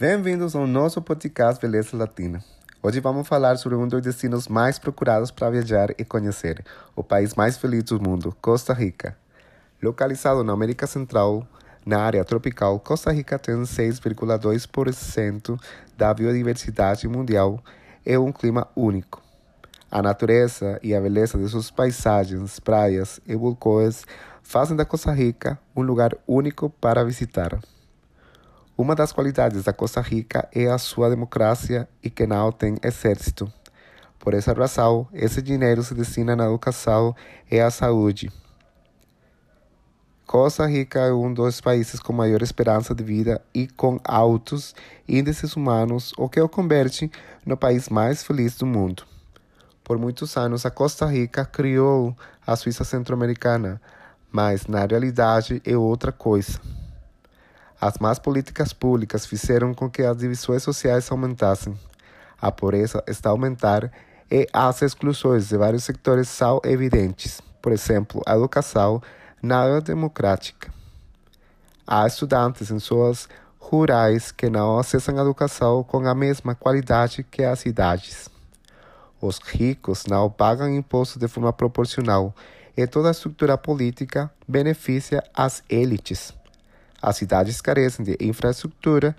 Bem-vindos ao nosso podcast Beleza Latina. Hoje vamos falar sobre um dos destinos mais procurados para viajar e conhecer, o país mais feliz do mundo, Costa Rica. Localizado na América Central, na área tropical, Costa Rica tem 6,2% da biodiversidade mundial e um clima único. A natureza e a beleza de suas paisagens, praias e vulcões fazem da Costa Rica um lugar único para visitar. Uma das qualidades da Costa Rica é a sua democracia e que não tem exército. Por essa razão, esse dinheiro se destina na educação e à saúde. Costa Rica é um dos países com maior esperança de vida e com altos índices humanos, o que o converte no país mais feliz do mundo. Por muitos anos, a Costa Rica criou a Suíça Centro-Americana, mas na realidade é outra coisa. As más políticas públicas fizeram com que as divisões sociais aumentassem. A pobreza está a aumentar e as exclusões de vários setores são evidentes. Por exemplo, a educação não é democrática. Há estudantes em zonas rurais que não acessam a educação com a mesma qualidade que as cidades. Os ricos não pagam impostos de forma proporcional e toda a estrutura política beneficia as elites. As cidades carecem de infraestrutura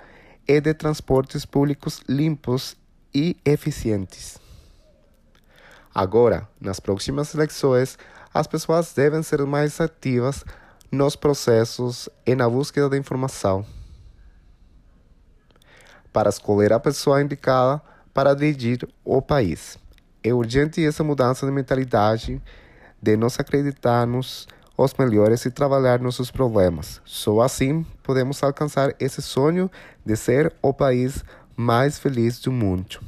e de transportes públicos limpos e eficientes. Agora, nas próximas eleições, as pessoas devem ser mais ativas nos processos e na busca da informação para escolher a pessoa indicada para dirigir o país. É urgente essa mudança de mentalidade de nos acreditarmos os melhores e trabalhar nossos problemas. Só assim podemos alcançar esse sonho de ser o país mais feliz do mundo.